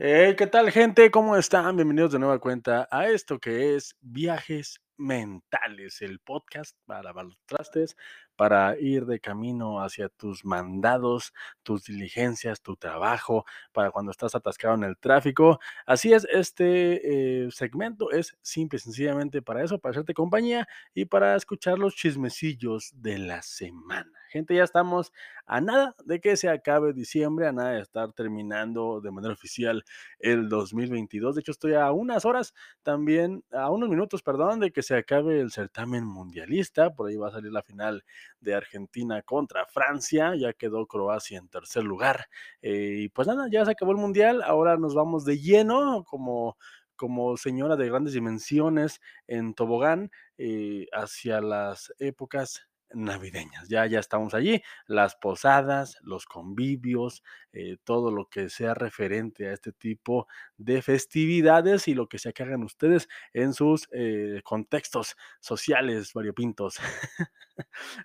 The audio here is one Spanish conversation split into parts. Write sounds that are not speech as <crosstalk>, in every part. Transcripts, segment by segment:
¿qué tal, gente? ¿Cómo están? Bienvenidos de nueva cuenta a esto que es Viajes Mentales, el podcast para los trastes, para ir de camino hacia tus mandados, tus diligencias, tu trabajo, para cuando estás atascado en el tráfico. Así es, este eh, segmento es simple y sencillamente para eso, para hacerte compañía y para escuchar los chismecillos de la semana. Gente, ya estamos a nada de que se acabe diciembre, a nada de estar terminando de manera oficial el 2022. De hecho, estoy a unas horas también, a unos minutos, perdón, de que se acabe el certamen mundialista. Por ahí va a salir la final de Argentina contra Francia. Ya quedó Croacia en tercer lugar. Eh, y pues nada, ya se acabó el mundial. Ahora nos vamos de lleno como como señora de grandes dimensiones en tobogán eh, hacia las épocas navideñas. Ya, ya estamos allí, las posadas, los convivios, eh, todo lo que sea referente a este tipo de festividades y lo que sea que hagan ustedes en sus eh, contextos sociales variopintos. <laughs>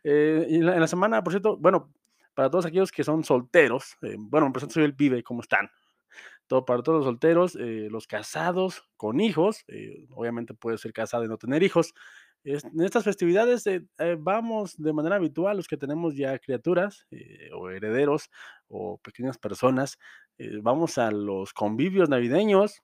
eh, en, la, semana, por cierto, bueno, para todos aquellos que son solteros, eh, bueno, presento, soy el pibe, ¿cómo están? Todo para todos los solteros, los casados con hijos, obviamente puede ser casado y no tener hijos. En estas festividades eh, eh, vamos de manera habitual, los que tenemos ya criaturas eh, o herederos o pequeñas personas, vamos a los convivios navideños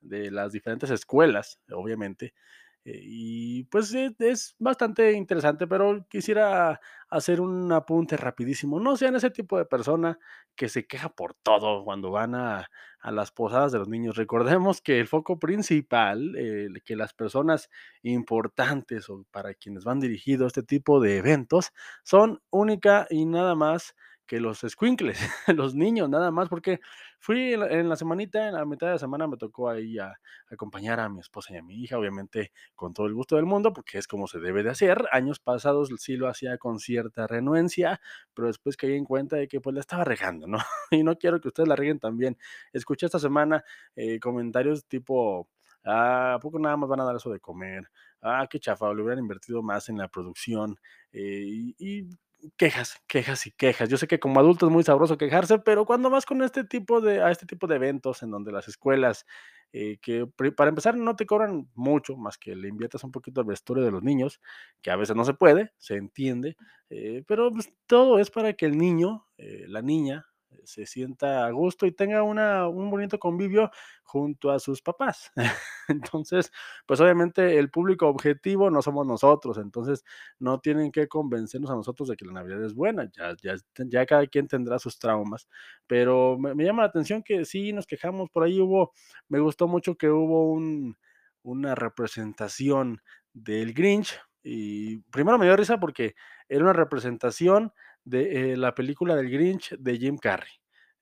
de las diferentes escuelas, obviamente. Eh, y pues eh, es bastante interesante, pero quisiera hacer un apunte rapidísimo. No sean ese tipo de persona que se queja por todo cuando van a, a las posadas de los niños. Recordemos que el foco principal, eh, que las personas importantes o para quienes van dirigidos este tipo de eventos, son única y nada más que los squinkles, <laughs> los niños, nada más, porque fui en la, semanita, en la mitad de la semana me tocó ahí a, acompañar a mi esposa y a mi hija, obviamente con todo el gusto del mundo, porque es como se debe de hacer. Años pasados sí lo hacía con cierta renuencia, pero después caí en cuenta de que pues la estaba regando, ¿no? <laughs> Y no quiero que ustedes la reguen también. Escuché esta semana eh, comentarios tipo, ah, ¿a poco nada más van a dar eso de comer? Ah, qué chafa, le hubieran invertido más en la producción. eh, y quejas, quejas y quejas. Yo sé que como adulto es muy sabroso quejarse, pero cuando vas con este tipo de, a este tipo de eventos en donde las escuelas eh, que para empezar no te cobran mucho, más que le inviertas un poquito al vestuario de los niños, que a veces no se puede, se entiende, eh, pero pues, todo es para que el niño, eh, la niña, se sienta a gusto y tenga una, un bonito convivio junto a sus papás. <laughs> Entonces, pues obviamente el público objetivo no somos nosotros, entonces no tienen que convencernos a nosotros de que la Navidad es buena, ya, ya, ya cada quien tendrá sus traumas, pero me, me llama la atención que sí nos quejamos, por ahí hubo me gustó mucho que hubo un una representación del Grinch, y primero me dio risa porque era una representación de, eh, la película del Grinch de Jim Carrey.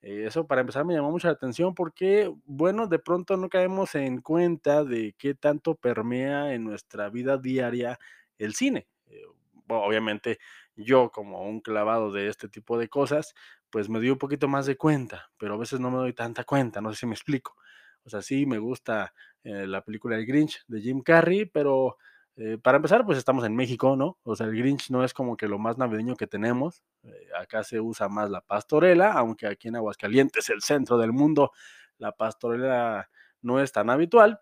Eh, eso para empezar me llamó mucho la atención porque, bueno, de pronto no caemos en cuenta de qué tanto permea en nuestra vida diaria el cine. Eh, obviamente yo como un clavado de este tipo de cosas, pues me doy un poquito más de cuenta, pero a veces no me doy tanta cuenta, no sé si me <laughs> explico. O sea, sí me gusta la película El Grinch de Jim Carrey, pero eh, para empezar, pues estamos en México, ¿no? O sea, el Grinch no es como que lo más navideño que tenemos. eh, acá se usa más la pastorela, aunque aquí en Aguascalientes, el centro del mundo, la pastorela no es tan habitual.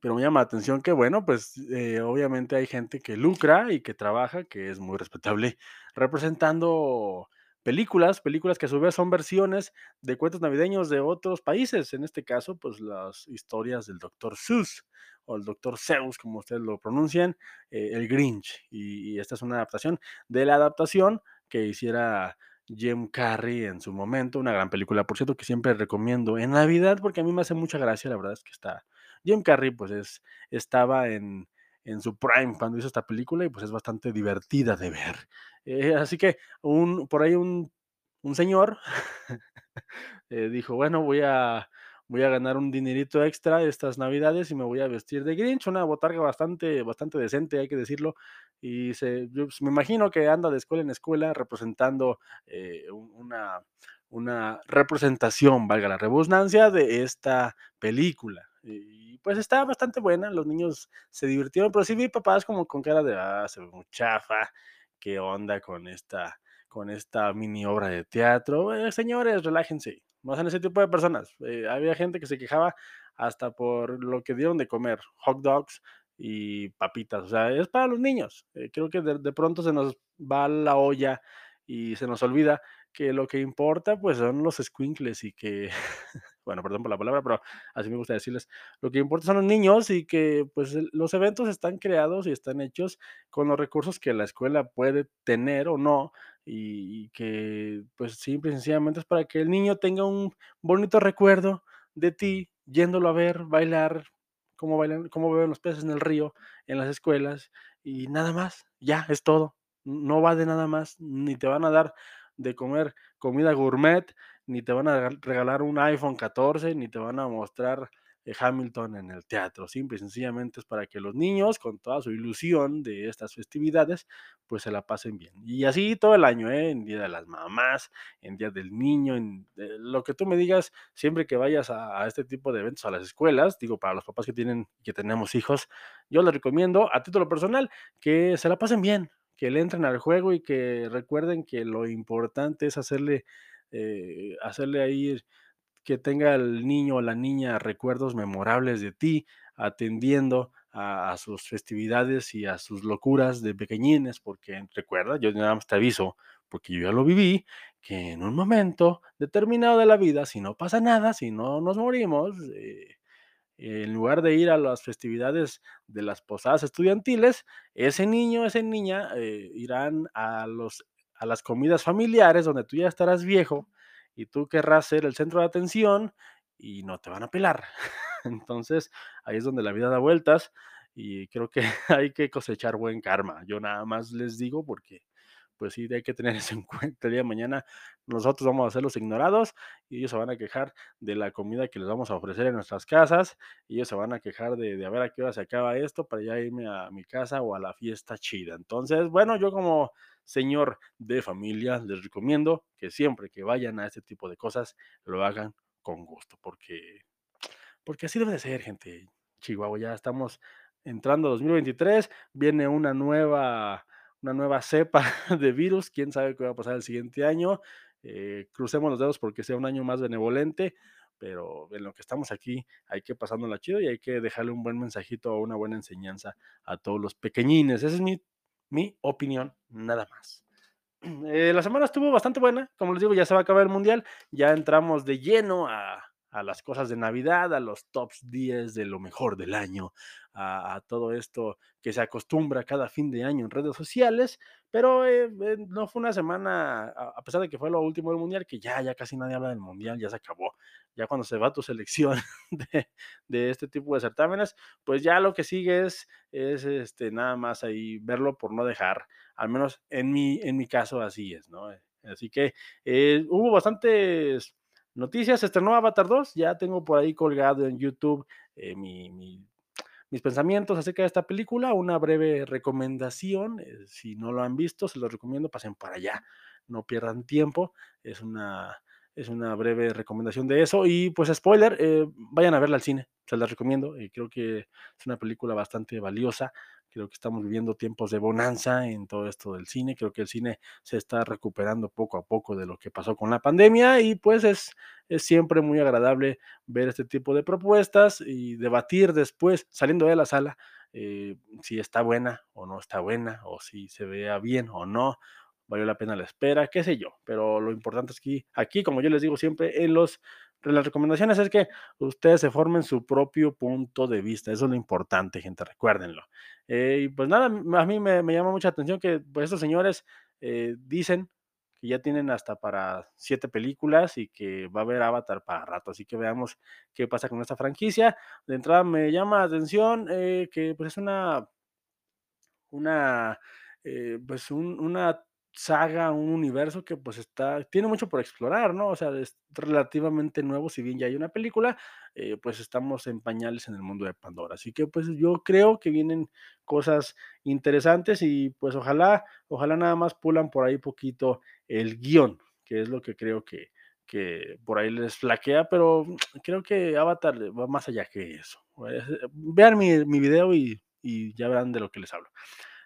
Pero me llama la atención que, bueno, pues eh, obviamente hay gente que lucra y que trabaja, que es muy respetable, representando películas, películas que a su vez son versiones de cuentos navideños de otros países. En este caso, pues las historias del Doctor Seuss o el Doctor Zeus, como ustedes lo pronuncian, eh, el Grinch. Y, y esta es una adaptación de la adaptación que hiciera Jim Carrey en su momento, una gran película, por cierto, que siempre recomiendo en Navidad, porque a mí me hace mucha gracia, la verdad es que está Jim Carrey, pues, es estaba en en su prime cuando hizo esta película y, pues, es bastante divertida de ver. Eh, así que un por ahí un un señor, <laughs> eh, dijo: "Bueno, voy a voy a ganar un dinerito extra estas Navidades y me voy a vestir de Grinch", una botarga bastante bastante decente, hay que decirlo, y se yo, pues, me imagino que anda de escuela en escuela representando, eh, un una una representación, valga la redundancia, de esta película. Pues está bastante buena, los niños se divirtieron, pero sí vi papás como con cara de, ah, se ve muy chafa, qué onda con esta con esta mini obra de teatro. Eh, señores, relájense, no sean ese tipo de personas. Eh, había gente que se quejaba hasta por lo que dieron de comer, hot dogs y papitas, o sea, es para los niños. Eh, creo que de, de pronto se nos va la olla y se nos olvida que lo que importa pues son los squinkles y que <laughs> bueno, perdón por la palabra, pero así me gusta decirles, lo que importa son los niños y que pues los eventos están creados y están hechos con los recursos que la escuela puede tener o no y, y que pues simple y sencillamente es para que el niño tenga un bonito recuerdo de ti yéndolo a ver, bailar, cómo bailan, cómo beben los peces en el río, en las escuelas y nada más, ya es todo. No va de nada más, ni te van a dar de comer comida gourmet, ni te van a regalar un iPhone 14, ni te van a mostrar eh, Hamilton en el teatro. Simple y sencillamente es para que los niños, con toda su ilusión de estas festividades, pues se la pasen bien. Y así todo el año, ¿eh? en Día de las Mamás, en Día del Niño, en eh, lo que tú me digas, siempre que vayas a, a, este tipo de eventos a las escuelas, digo, para los papás que tienen, que tenemos hijos, yo les recomiendo a título personal que se la pasen bien, que le entren al juego y que recuerden que lo importante es hacerle, eh, hacerle ahí que tenga el niño o la niña recuerdos memorables de ti, atendiendo a, sus festividades y a sus locuras de pequeñines, porque recuerda, yo nada más te aviso, porque yo ya lo viví, que en un momento determinado de la vida, si no pasa nada, si no nos morimos, eh, en lugar de ir a las festividades de las posadas estudiantiles, ese niño, esa niña eh, irán a, los, a las comidas familiares donde tú ya estarás viejo y tú querrás ser el centro de atención y no te van a pelar. <laughs> Entonces, ahí es donde la vida da vueltas y creo que <laughs> hay que cosechar buen karma. Yo nada más les digo porque pues sí, hay que tener eso en cuenta. El día de mañana nosotros vamos a ser los ignorados y ellos se van a quejar de la comida que les vamos a ofrecer en nuestras casas y ellos se van a quejar de, de a ver a qué hora se acaba esto para ya irme a mi casa o a la fiesta chida. Entonces, bueno, yo como señor de familia les recomiendo que siempre que vayan a este tipo de cosas lo hagan con gusto porque, porque así debe de ser, gente. Chihuahua, ya estamos entrando a 2023, viene una nueva una nueva cepa <laughs> de virus, quién sabe qué va a pasar el siguiente año. Eh, crucemos los dedos porque sea un año más benevolente, pero en lo que estamos aquí hay que pasándola chido y hay que dejarle un buen mensajito o una buena enseñanza a todos los pequeñines. Esa es mi, mi opinión, nada más. Eh, la semana estuvo bastante buena, como les digo, ya se va a acabar el mundial, ya entramos de lleno a, a las cosas de Navidad, a los tops 10 de lo mejor del año, a, todo esto que se acostumbra cada fin de año en redes sociales, pero eh, eh, no fue una semana, a, a, pesar de que fue lo último del Mundial, que ya, ya casi nadie habla del Mundial, ya se acabó, ya cuando se va tu selección <laughs> de, este tipo de certámenes, pues ya lo que sigue es, es este, nada más ahí verlo por no dejar, al menos en mi, en mi caso así es, ¿no? Así que eh, hubo bastantes Noticias, estrenó Avatar 2, ya tengo por ahí colgado en YouTube eh, mi, mi, mis pensamientos acerca de esta película, una breve recomendación, eh, si no lo han visto, se los recomiendo, pasen para allá, no pierdan tiempo, es una, es una breve recomendación de eso. Y pues spoiler, eh, vayan a verla al cine, se las recomiendo, eh, creo que es una película bastante valiosa, creo que estamos viviendo tiempos de bonanza en todo esto del cine, creo que el cine se está recuperando poco a poco de lo que pasó con la pandemia y pues es, es siempre muy agradable ver este tipo de propuestas y debatir después, saliendo de la sala, eh, si está buena o no está buena, o si se vea bien o no, valió la pena la espera, qué sé yo, pero lo importante es que aquí, como yo les digo siempre, en los las recomendaciones es que ustedes se formen su propio punto de vista. Eso es lo importante, gente, recuérdenlo. Eh, y pues nada, a mí me, me, llama mucha atención que pues, estos señores eh, dicen que ya tienen hasta para siete películas y que va a haber Avatar para rato. Así que veamos qué pasa con esta franquicia. De entrada me llama la atención eh, que pues es una, una, pues un, una saga, un universo que pues está, tiene mucho por explorar, ¿no? O sea, es relativamente nuevo, si bien ya hay una película, eh, pues estamos en pañales en el mundo de Pandora. Así que pues yo creo que vienen cosas interesantes y pues ojalá, ojalá nada más pulan por ahí poquito el guion, que es lo que creo que, que por ahí les flaquea, pero <tsk> creo que Avatar va más allá que eso. Vean mi, mi video y, y ya verán de lo que les hablo.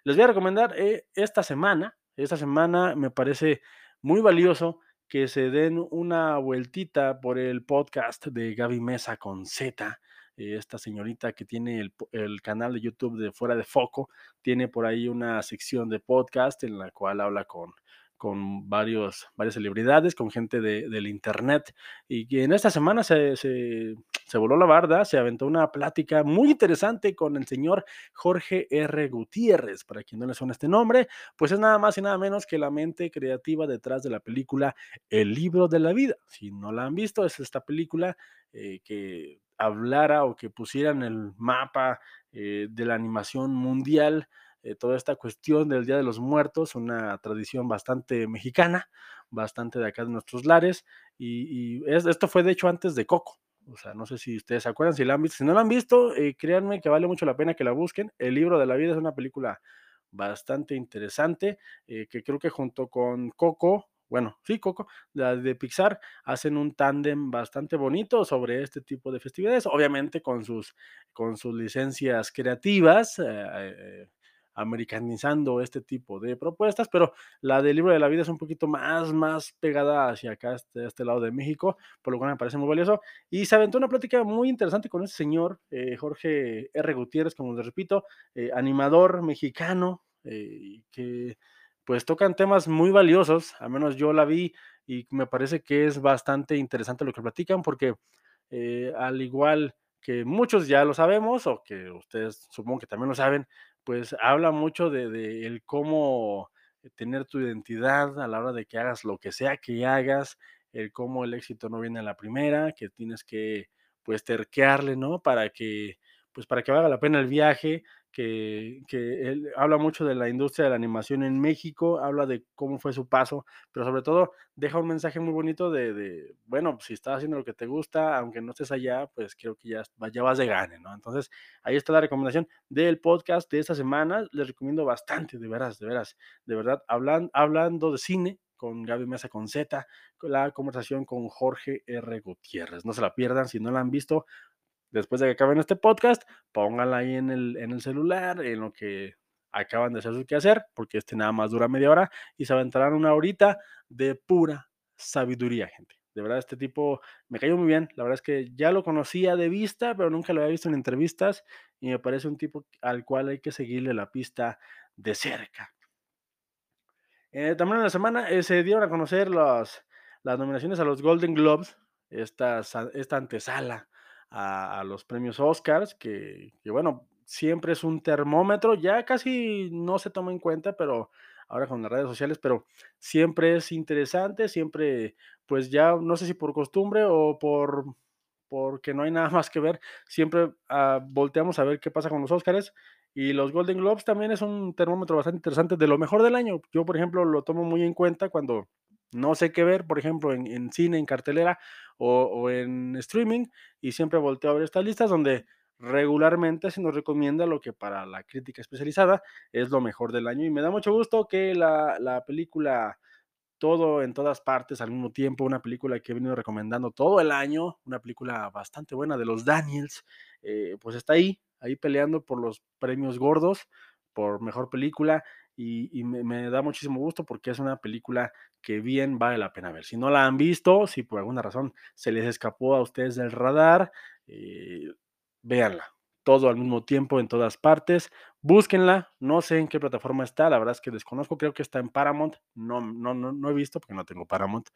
Les voy a recomendar eh, esta semana, esta semana me parece muy valioso que se den una vueltita por el podcast de Gaby Mesa con Z, eh, esta señorita que tiene el, el, canal de YouTube de Fuera de Foco, tiene por ahí una sección de podcast en la cual habla con con varios, varias celebridades, con gente de, del internet, y en esta semana se, se, se, voló la barda, se aventó una plática muy interesante con el señor Jorge R. Gutiérrez, para quien no le suena este nombre, pues es nada más y nada menos que la mente creativa detrás de la película El libro de la vida. Si no la han visto, es esta película eh, que hablara o que pusiera en el mapa eh, de la animación mundial eh, toda esta cuestión del Día de los Muertos, una tradición bastante mexicana, bastante de acá de nuestros lares, y, y es, esto fue de hecho antes de Coco. O sea, no sé si ustedes se acuerdan, si la han visto. Si no la han visto, eh, créanme que vale mucho la pena que la busquen. El libro de la vida es una película bastante interesante, eh, que creo que junto con Coco, bueno, sí, Coco, la de Pixar, hacen un tándem bastante bonito sobre este tipo de festividades, obviamente con sus, con sus licencias creativas. Eh, americanizando este tipo de propuestas, pero la del libro de la vida es un poquito más, más pegada hacia acá, este, este lado de México, por lo cual me parece muy valioso. Y se aventó una plática muy interesante con este señor, eh, Jorge R. Gutiérrez, como les repito, eh, animador mexicano, eh, que pues tocan temas muy valiosos, al menos yo la vi y me parece que es bastante interesante lo que platican, porque al igual que muchos ya lo sabemos, o que ustedes supongo que también lo saben, pues habla mucho de, de, el cómo tener tu identidad a la hora de que hagas lo que sea que hagas, el cómo el éxito no viene a la primera, que tienes que pues terquearle, ¿no? Para que pues para que valga la pena el viaje, que, que, él habla mucho de la industria de la animación en México, habla de cómo fue su paso, pero sobre todo deja un mensaje muy bonito de, de bueno, si estás haciendo lo que te gusta, aunque no estés allá, pues creo que ya, ya vas de gane, ¿no? Entonces, ahí está la recomendación del podcast de esta semana, les recomiendo bastante, de veras, de veras, de verdad, hablan, hablando de cine, con Gaby Mesa con Z, la conversación con Jorge R. Gutiérrez. No se la pierdan, si no la han visto, después de que acaben este podcast, pónganla ahí en el, en el celular, en lo que acaban de hacer su quehacer, porque este nada más dura media hora y se aventarán una horita de pura sabiduría, gente. De verdad, este tipo me cayó muy bien. La verdad es que ya lo conocía de vista, pero nunca lo había visto en entrevistas y me parece un tipo al cual hay que seguirle la pista de cerca. Eh, también en la semana eh, se dieron a conocer las nominaciones a los Golden Globes, esta, esta antesala a, los premios Oscars, que, que, bueno, siempre es un termómetro, ya casi no se toma en cuenta, pero ahora con las redes sociales, pero siempre es interesante, siempre, pues ya no sé si por costumbre o por porque no hay <laughs> nada más que ver, siempre uh, volteamos a ver qué pasa con los Oscars y los Golden Globes también es un termómetro bastante interesante de lo mejor del año. Yo, por ejemplo, lo tomo muy en cuenta cuando no sé qué ver, por ejemplo, en, cine, en cartelera o, o, en streaming, y siempre volteo a ver estas listas donde regularmente se nos recomienda lo que para la crítica especializada es lo mejor del año. Y me da mucho gusto que la, la película todo en todas partes al mismo tiempo, una película que he venido recomendando todo el año, una película bastante buena de los Daniels, eh, pues está ahí, ahí peleando por los premios gordos, por mejor película, y, me, da muchísimo gusto porque es una película que bien vale la pena ver. Si no la han visto, si por alguna razón se les escapó a ustedes del radar, eh, véanla. Todo al mismo tiempo en todas partes. Búsquenla. No sé en qué plataforma está. La verdad es que desconozco. Creo que está en Paramount. No, no, no, no he visto porque no tengo Paramount.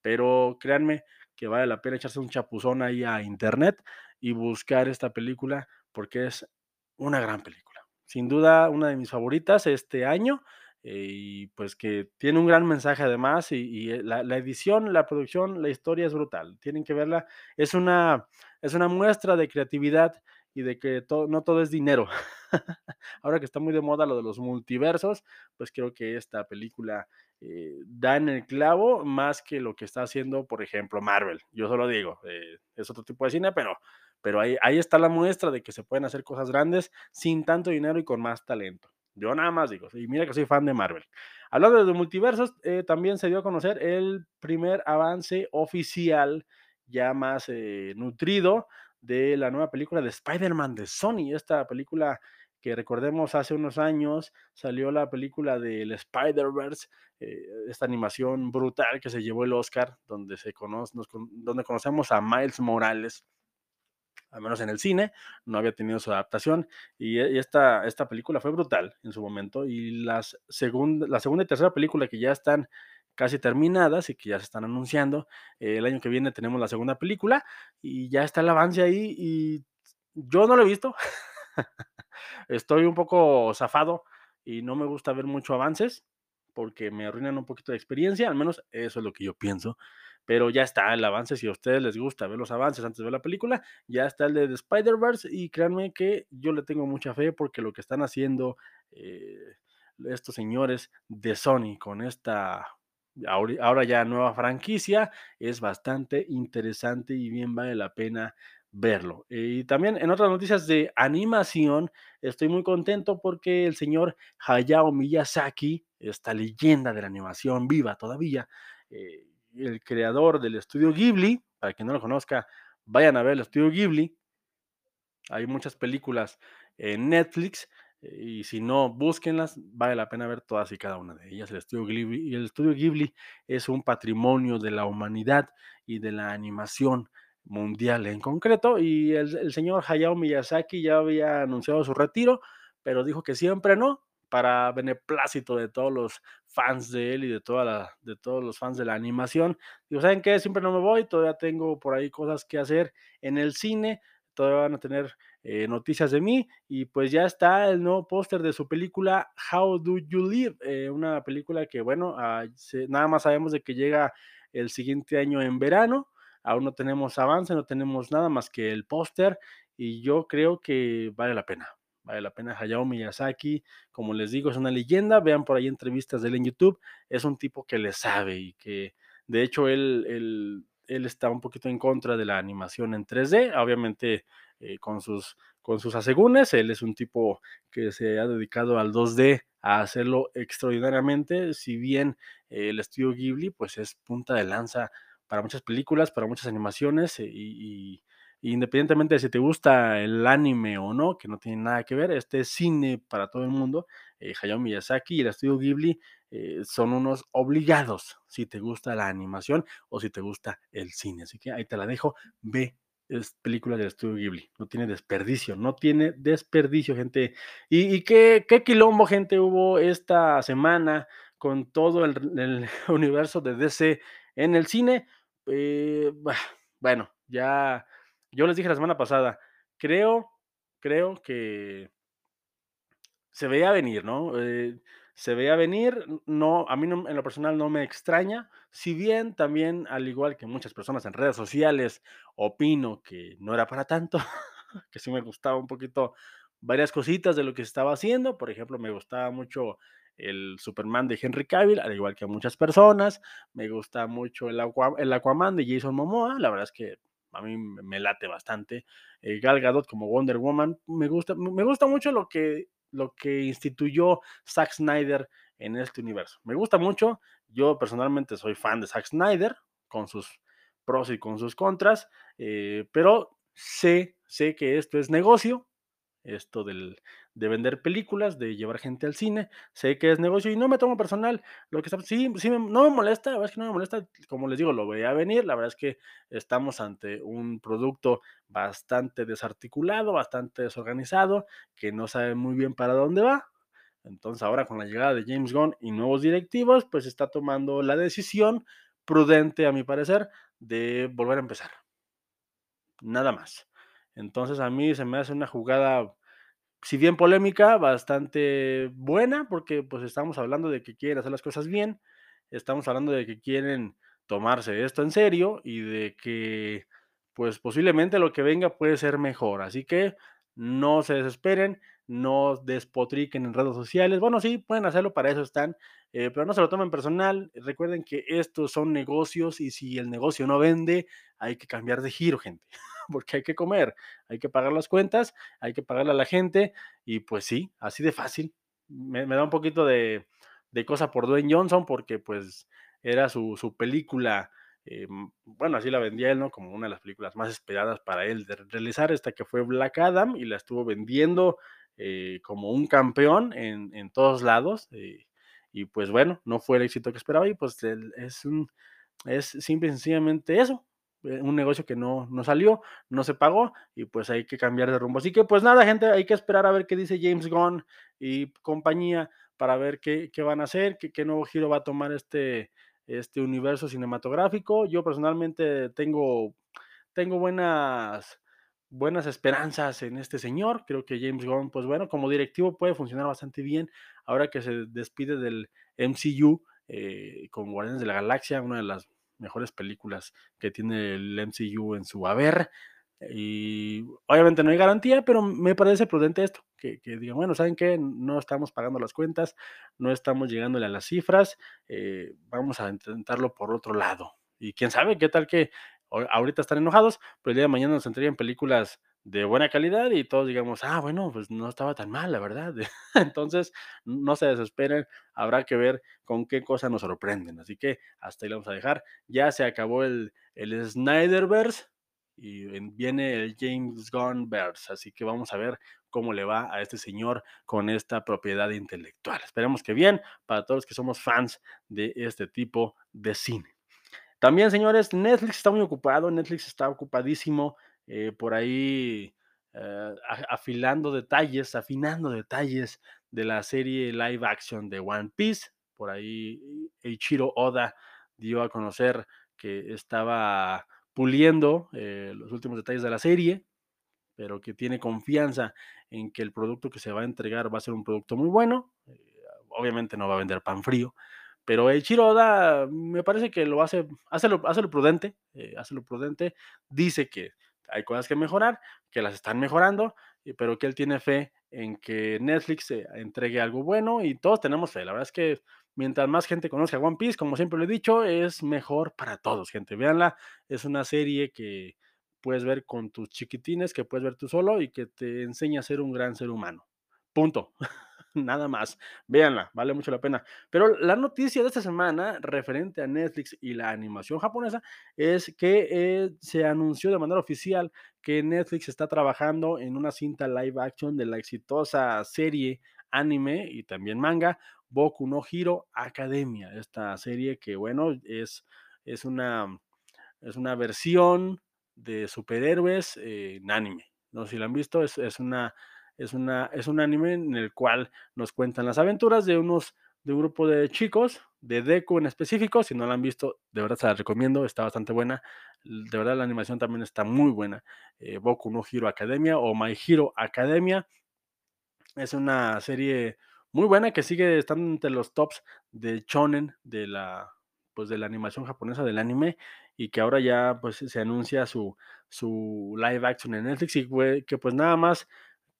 Pero créanme que vale la pena echarse un chapuzón ahí a internet y buscar esta película porque es una gran película sin duda una de mis favoritas este año eh, y pues que tiene un gran mensaje además y, eh, la, la, edición, la producción, la historia es brutal, tienen que verla, es una, es una muestra de creatividad y de que todo, no todo es dinero. <laughs> Ahora que está muy de moda lo de los multiversos, pues creo que esta película eh, da en el clavo más que lo que está haciendo, por ejemplo, Marvel. Yo solo digo, es otro tipo de cine, pero pero ahí, ahí está la muestra de que se pueden hacer cosas grandes sin tanto dinero y con más talento. Yo nada más digo, y mira que soy fan de Marvel. Hablando de multiversos, eh, también se dio a conocer el primer avance oficial, ya más eh, nutrido, de la nueva película de Spider-Man de Sony. Esta película que recordemos hace unos años salió la película del Spider-Verse, eh, esta animación brutal que se llevó el Oscar, donde, se conoce, donde conocemos a Miles Morales, al menos en el cine, no había tenido su adaptación y, esta, esta película fue brutal en su momento y las la segunda y tercera película que ya están casi terminadas y que ya se están anunciando, eh, el año que viene tenemos la segunda película y ya está el avance ahí y yo no lo he visto, <laughs> estoy un poco zafado y no me gusta ver mucho avances porque me arruinan un poquito de experiencia, al menos eso es lo que yo pienso pero ya está el avance, si a ustedes les gusta ver los avances antes de ver la película, ya está el de The Spider-Verse y créanme que yo le tengo mucha fe porque lo que están haciendo eh, estos señores de Sony con esta ahora ya nueva franquicia es bastante interesante y bien vale la pena verlo. Y también en otras noticias de animación, estoy muy contento porque el señor Hayao Miyazaki, esta leyenda de la animación viva todavía, eh, el creador del estudio Ghibli, para quien no lo conozca, vayan a ver el estudio Ghibli. Hay muchas películas en Netflix y si no, búsquenlas, vale la pena ver todas y cada una de ellas. El estudio Ghibli, el estudio Ghibli es un patrimonio de la humanidad y de la animación mundial en concreto. Y el señor Hayao Miyazaki ya había anunciado su retiro, pero dijo que siempre no, para beneplácito de todos los fans de él y de, toda la, de todos los fans de la animación. Digo, ¿saben qué? Siempre no me voy, todavía tengo por ahí cosas que hacer en el cine, todavía van a tener eh, noticias de mí y pues ya está el nuevo póster de su película How Do You Live, eh, una película que bueno, ah, nada más sabemos de que llega el siguiente año en verano, aún no tenemos avance, no tenemos nada más que el póster y yo creo que vale la pena, vale la pena. Hayao Miyazaki, como les digo, es una leyenda. Vean por ahí entrevistas de él en YouTube. Es un tipo que le sabe y que, de hecho, él, él, él está un poquito en contra de la animación en 3D. Obviamente, eh, con, sus, con sus asegúnes. Él es un tipo que se ha dedicado al 2D a hacerlo extraordinariamente. Si bien el estudio Ghibli, pues es punta de lanza para muchas películas, para muchas animaciones eh, y independientemente de si te gusta el anime o no, que no tiene nada que ver, este cine para todo el mundo, eh, Hayao Miyazaki y el estudio Ghibli eh, son unos obligados si te gusta la animación o si te gusta el cine. Así que ahí te la dejo, ve es película del estudio Ghibli, no tiene desperdicio, no tiene desperdicio, gente. ¿Y, qué, qué, quilombo, gente, hubo esta semana con todo el, <laughs> universo de DC en el cine? Eh, bueno, ya yo les dije la semana pasada, creo, creo que se veía venir, ¿no? Eh, se veía venir, no, a mí en lo personal no me extraña, si bien también, al igual que muchas personas en redes sociales, opino que no era para tanto, <laughs> que sí me gustaba un poquito varias cositas de lo que estaba haciendo, por ejemplo, me gustaba mucho el Superman de Henry Cavill, al igual que a muchas personas, me gusta mucho el Aquaman de Jason Momoa, la verdad es que a mí me late bastante. Eh, Gal Gadot como Wonder Woman, me gusta, me gusta mucho lo que, lo que instituyó Zack Snyder en este universo. Me gusta mucho, yo personalmente soy fan de Zack Snyder, con sus pros y con sus contras, eh, pero sé, sé que esto es negocio, esto del, de vender películas, de llevar gente al cine, sé que es negocio y no me tomo personal, lo que está, sí, sí, no me molesta, la verdad es que no me molesta, como les digo, lo voy a venir, la verdad es que estamos ante un producto bastante desarticulado, bastante desorganizado, que no sabe muy bien para dónde va, entonces ahora con la llegada de James Gunn y nuevos directivos, pues está tomando la decisión prudente, a mi parecer, de volver a empezar. Nada más. Entonces a mí se me hace una jugada, si bien polémica, bastante buena, porque pues estamos hablando de que quieren hacer las cosas bien, estamos hablando de que quieren tomarse esto en serio y de que pues posiblemente lo que venga puede ser mejor. Así que no se desesperen, no despotriquen en redes sociales. Bueno, sí, pueden hacerlo, para eso están, eh, pero no se lo tomen personal. Recuerden que estos son negocios y si el negocio no vende, hay que cambiar de giro, gente. <laughs> porque hay que comer, hay que pagar las cuentas, hay que pagarle a la gente y pues sí, así de fácil. Me, da un poquito de, cosa por Dwayne Johnson porque pues era su, película, eh, bueno, así la vendía él, ¿no? Como una de las películas más esperadas para él de realizar, esta que fue Black Adam y la estuvo vendiendo eh, como un campeón en, todos lados. Eh, y pues bueno, no fue el éxito que esperaba y pues es un, es simple y sencillamente eso, un negocio que no, no salió, no se pagó y pues hay que cambiar de rumbo. Así que pues nada, gente, hay que esperar a ver qué dice James Gunn y compañía para ver qué, qué van a hacer, qué, qué, nuevo giro va a tomar este, este universo cinematográfico. Yo personalmente tengo, tengo buenas, buenas esperanzas en este señor. Creo que James Gunn, pues bueno, como directivo puede funcionar bastante bien ahora que se despide del MCU eh, con Guardianes de la Galaxia, una de las mejores películas que tiene el MCU en su haber. Y obviamente no hay garantía, pero me parece prudente esto, que, digan, bueno, ¿saben qué? No estamos pagando las cuentas, no estamos llegándole a las cifras, eh, vamos a intentarlo por otro lado. Y quién sabe, qué tal que ahorita están enojados, pero el día de mañana nos entregan películas de buena calidad y todos digamos, ah, bueno, pues no estaba tan mal, la verdad. <laughs> Entonces, no se desesperen, habrá que ver con qué cosas nos sorprenden. Así que hasta ahí lo vamos a dejar. Ya se acabó el, el Snyderverse y viene el James Gunn verse, así que vamos a ver cómo le va a este señor con esta propiedad intelectual. Esperemos que bien para todos los que somos fans de este tipo de cine. También, señores, Netflix está muy ocupado, Netflix está ocupadísimo eh, por ahí eh, afilando detalles, afinando detalles de la serie live action de One Piece. Por ahí Eiichiro Oda dio a conocer que estaba puliendo eh, los últimos detalles de la serie, pero que tiene confianza en que el producto que se va a entregar va a ser un producto muy bueno. obviamente no va a vender pan frío, pero el Oda me parece que lo hace, hace lo, hace lo prudente, hace lo prudente, dice que hay cosas que mejorar, que las están mejorando, pero que él tiene fe en que Netflix entregue algo bueno y todos tenemos fe. La verdad es que mientras más gente conozca One Piece, como siempre lo he dicho, es mejor para todos, gente. Véanla, es una serie que puedes ver con tus chiquitines, que puedes ver tú solo y que te enseña a ser un gran ser humano. Punto. <laughs> <laughs> nada más. Véanla, vale mucho la pena. Pero la noticia de esta semana referente a Netflix y la animación japonesa es que eh, se anunció de manera oficial que Netflix está trabajando en una cinta live action de la exitosa serie anime y también manga Boku no Hero Academia. Esta serie que, bueno, es, es, una, es una versión de superhéroes en anime. No sé si la han visto, es, es una es, una, es un anime en el cual nos cuentan las aventuras de unos de un grupo de chicos, de Deku en específico. Si no la han visto, de verdad se la recomiendo, está bastante buena. De verdad la animación también está muy buena. Eh, Boku no Hero Academia o My Hero Academia. Es una serie muy buena que sigue estando entre los tops de shonen de la pues de la animación japonesa del anime y que ahora ya pues se anuncia su, su live action en Netflix y que pues nada más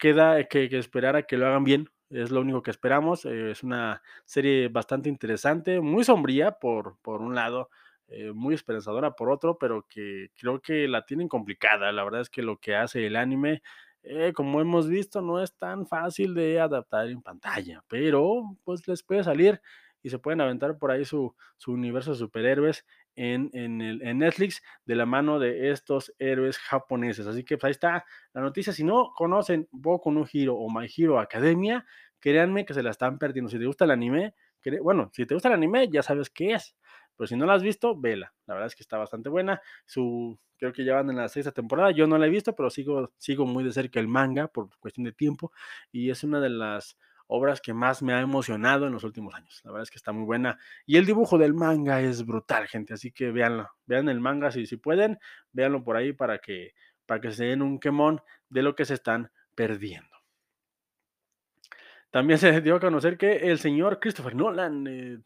queda que, esperar a que lo hagan bien. Es lo único que esperamos. Eh, es una serie bastante interesante, muy sombría por, por un lado, eh, muy esperanzadora por otro, pero que creo que la tienen complicada. La verdad es que lo que hace el anime, eh, como hemos visto, no es tan fácil de adaptar en pantalla, pero pues les puede salir y se pueden aventar por ahí su, su universo de superhéroes en, el, en, Netflix de la mano de estos héroes japoneses. Así que pues, ahí está la noticia. Si no conocen Boku no Hero o My Hero Academia, créanme que se la están perdiendo. Si te gusta el anime, bueno, si te gusta el anime, ya sabes qué es. Pero si no la has visto, vela. La verdad es que está bastante buena. Su, creo que ya van en la sexta temporada. Yo no la he visto, pero sigo, sigo muy de cerca el manga por cuestión de tiempo. Y es una de las obras que más me ha emocionado en los últimos años. La verdad es que está muy buena. Y el dibujo del manga es brutal, gente. Así que véanlo. Vean el manga si, si pueden. Véanlo por ahí para que, para que se den un quemón de lo que se están perdiendo. También se <laughs> dio a conocer que el señor Christopher Nolan eh,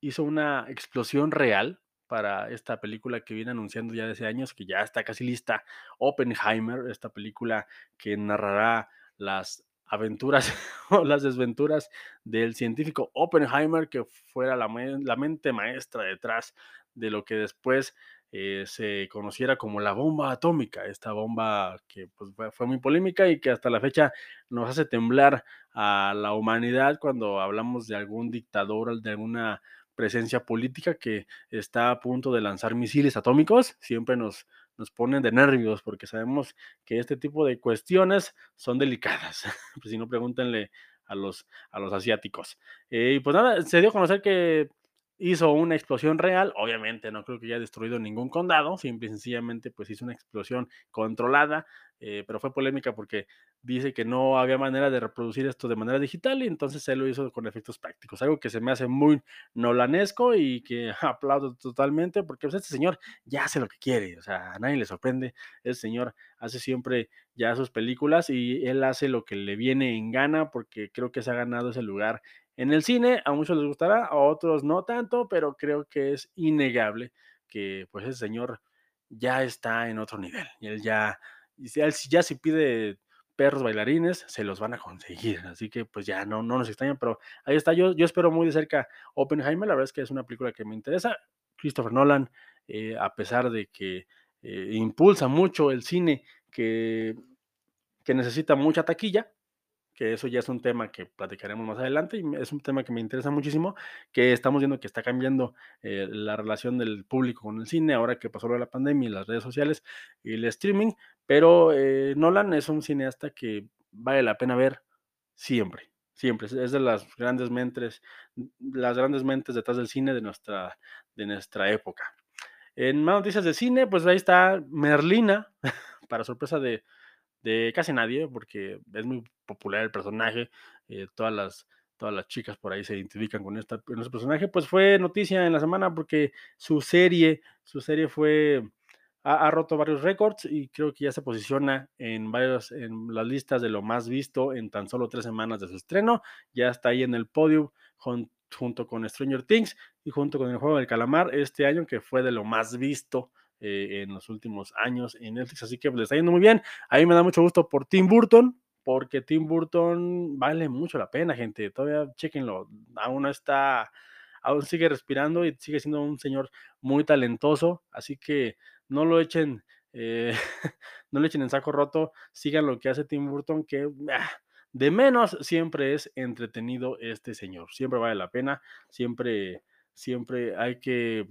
hizo una explosión real para esta película que viene anunciando ya desde años, que ya está casi lista, Oppenheimer, esta película que narrará las aventuras <laughs> o las desventuras del científico Oppenheimer, que fuera la, mente maestra detrás de lo que después eh, se conociera como la bomba atómica, esta bomba que pues, fue, muy polémica y que hasta la fecha nos hace temblar a la humanidad cuando hablamos de algún dictador, de alguna presencia política que está a punto de lanzar misiles atómicos, siempre nos, nos ponen de nervios porque sabemos que este tipo de cuestiones son delicadas. <laughs> Pues si no, pregúntenle a los, a los asiáticos. Eh, y pues nada, se dio a conocer que hizo una explosión real, obviamente no creo que haya destruido ningún condado, simple y sencillamente pues hizo una explosión controlada, eh, pero fue polémica porque dice que no había manera de reproducir esto de manera digital y entonces él lo hizo con efectos prácticos, algo que se me hace muy nolanesco y que <laughs> aplaudo totalmente porque pues, este señor ya hace lo que quiere, o sea, a nadie le sorprende, el señor hace siempre ya sus películas y él hace lo que le viene en gana porque creo que se ha ganado ese lugar en el cine. A muchos les gustará, a otros no tanto, pero creo que es innegable que pues ese señor ya está en otro nivel. Y él ya, ya si pide perros bailarines, se los van a conseguir. Así que pues ya no, no nos extrañan, pero ahí está. Yo, yo espero muy de cerca Oppenheimer. La verdad es que es una película que me interesa. Christopher Nolan, eh, a pesar de que eh, impulsa mucho el cine que, que necesita mucha taquilla, que eso ya es un tema que platicaremos más adelante y es un tema que me interesa muchísimo, que estamos viendo que está cambiando eh, la relación del público con el cine ahora que pasó la pandemia y las redes sociales y el streaming, pero eh, Nolan es un cineasta que vale la pena ver siempre, siempre, es de las grandes mentes, las grandes mentes detrás del cine de nuestra, de nuestra época. En más noticias de cine, pues ahí está Merlina, <laughs> para sorpresa de, de casi nadie, porque es muy popular el personaje, eh, todas, las, todas las chicas por ahí se identifican con, esta, con este personaje, pues fue noticia en la semana porque su serie, su serie fue, ha, roto varios récords y creo que ya se posiciona en varios, en las listas de lo más visto en tan solo tres semanas de su estreno, ya está ahí en el podio junto con Stranger Things y junto con el juego del calamar este año que fue de lo más visto eh, en los últimos años en Netflix, así que pues, le está yendo muy bien. A mí me da mucho gusto por Tim Burton, porque Tim Burton vale mucho la pena, gente. Todavía chequenlo, aún no está, aún sigue respirando y sigue siendo un señor muy talentoso, así que no lo echen, eh, <laughs> no le echen en saco roto, sigan lo que hace Tim Burton, que ah, de menos siempre es entretenido este señor, siempre vale la pena, siempre, siempre hay que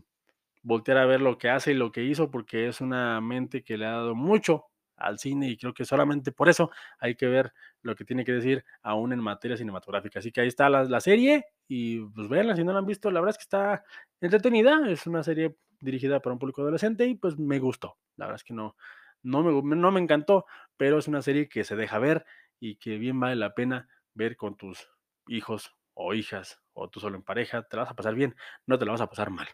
voltear a ver lo que hace y lo que hizo, porque es una mente que le ha dado mucho al cine y creo que solamente por eso hay que ver lo que tiene que decir aún en materia cinematográfica. Así que ahí está la, serie y pues véanla si no la han visto, la verdad es que está entretenida, es una serie dirigida para un público adolescente y pues me gustó, la verdad es que no, no, me, no me encantó, pero es una serie que se deja ver y que bien vale la pena ver con tus hijos o hijas o tú solo en pareja, te la vas a pasar bien, no te la vas a pasar mal.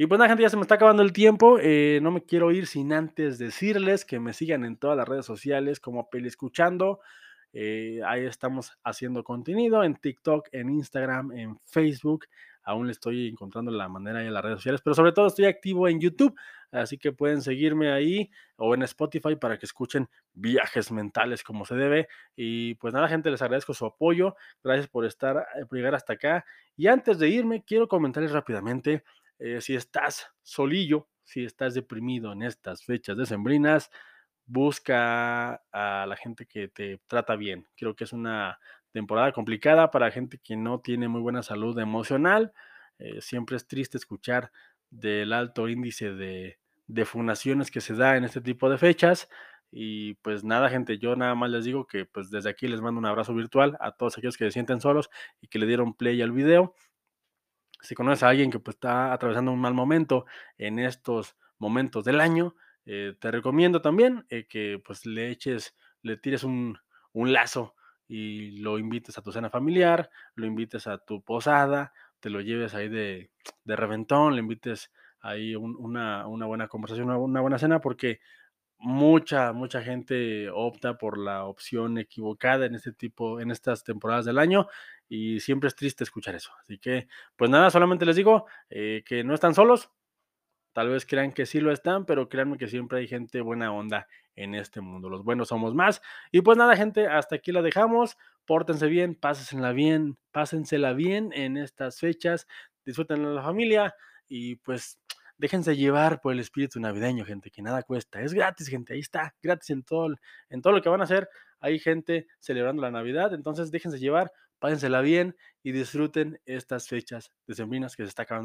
Y pues nada, gente, ya se me está acabando el tiempo. Eh, no me quiero ir sin antes decirles que me sigan en todas las redes sociales como Peli Escuchando. Eh, ahí estamos haciendo contenido en TikTok, en Instagram, en Facebook. Aún le estoy encontrando la manera en las redes sociales, pero sobre todo estoy activo en YouTube, así que pueden seguirme ahí o en Spotify para que escuchen viajes mentales como se debe. Y pues nada, gente, les agradezco su apoyo. Gracias por estar, eh, por llegar hasta acá. Y antes de irme, quiero comentarles rápidamente eh, si estás solillo, si estás deprimido en estas fechas decembrinas, busca a la gente que te trata bien. Creo que es una temporada complicada para gente que no tiene muy buena salud emocional. Eh, siempre es triste escuchar del alto índice de, de fundaciones que se da en este tipo de fechas. Y pues nada, gente, yo nada más les digo que pues desde aquí les mando un abrazo virtual a todos aquellos que se sienten solos y que le dieron play al video si conoces a alguien que pues, está atravesando un mal momento en estos momentos del año, eh, te recomiendo también eh, que pues le eches, le tires un, lazo y lo invites a tu cena familiar, lo invites a tu posada, te lo lleves ahí de, reventón, le invites ahí una, una, buena conversación, una buena cena, porque mucha, mucha gente opta por la opción equivocada en este tipo, en estas temporadas del año y siempre es triste escuchar eso. Así que, pues nada, solamente les digo eh, que no están solos. Tal vez crean que sí lo están, pero créanme que siempre hay gente buena onda en este mundo. Los buenos somos más. Y pues nada, gente, hasta aquí la dejamos. Pórtense bien, pásensela bien, pásensela bien en estas fechas. Disfruten de la familia y pues déjense llevar por el espíritu navideño, gente, que nada cuesta. Es gratis, gente, ahí está, gratis en todo, en todo lo que van a hacer. Hay gente celebrando la Navidad, entonces déjense llevar, pásensela bien y disfruten estas fechas decembrinas que se está acabando.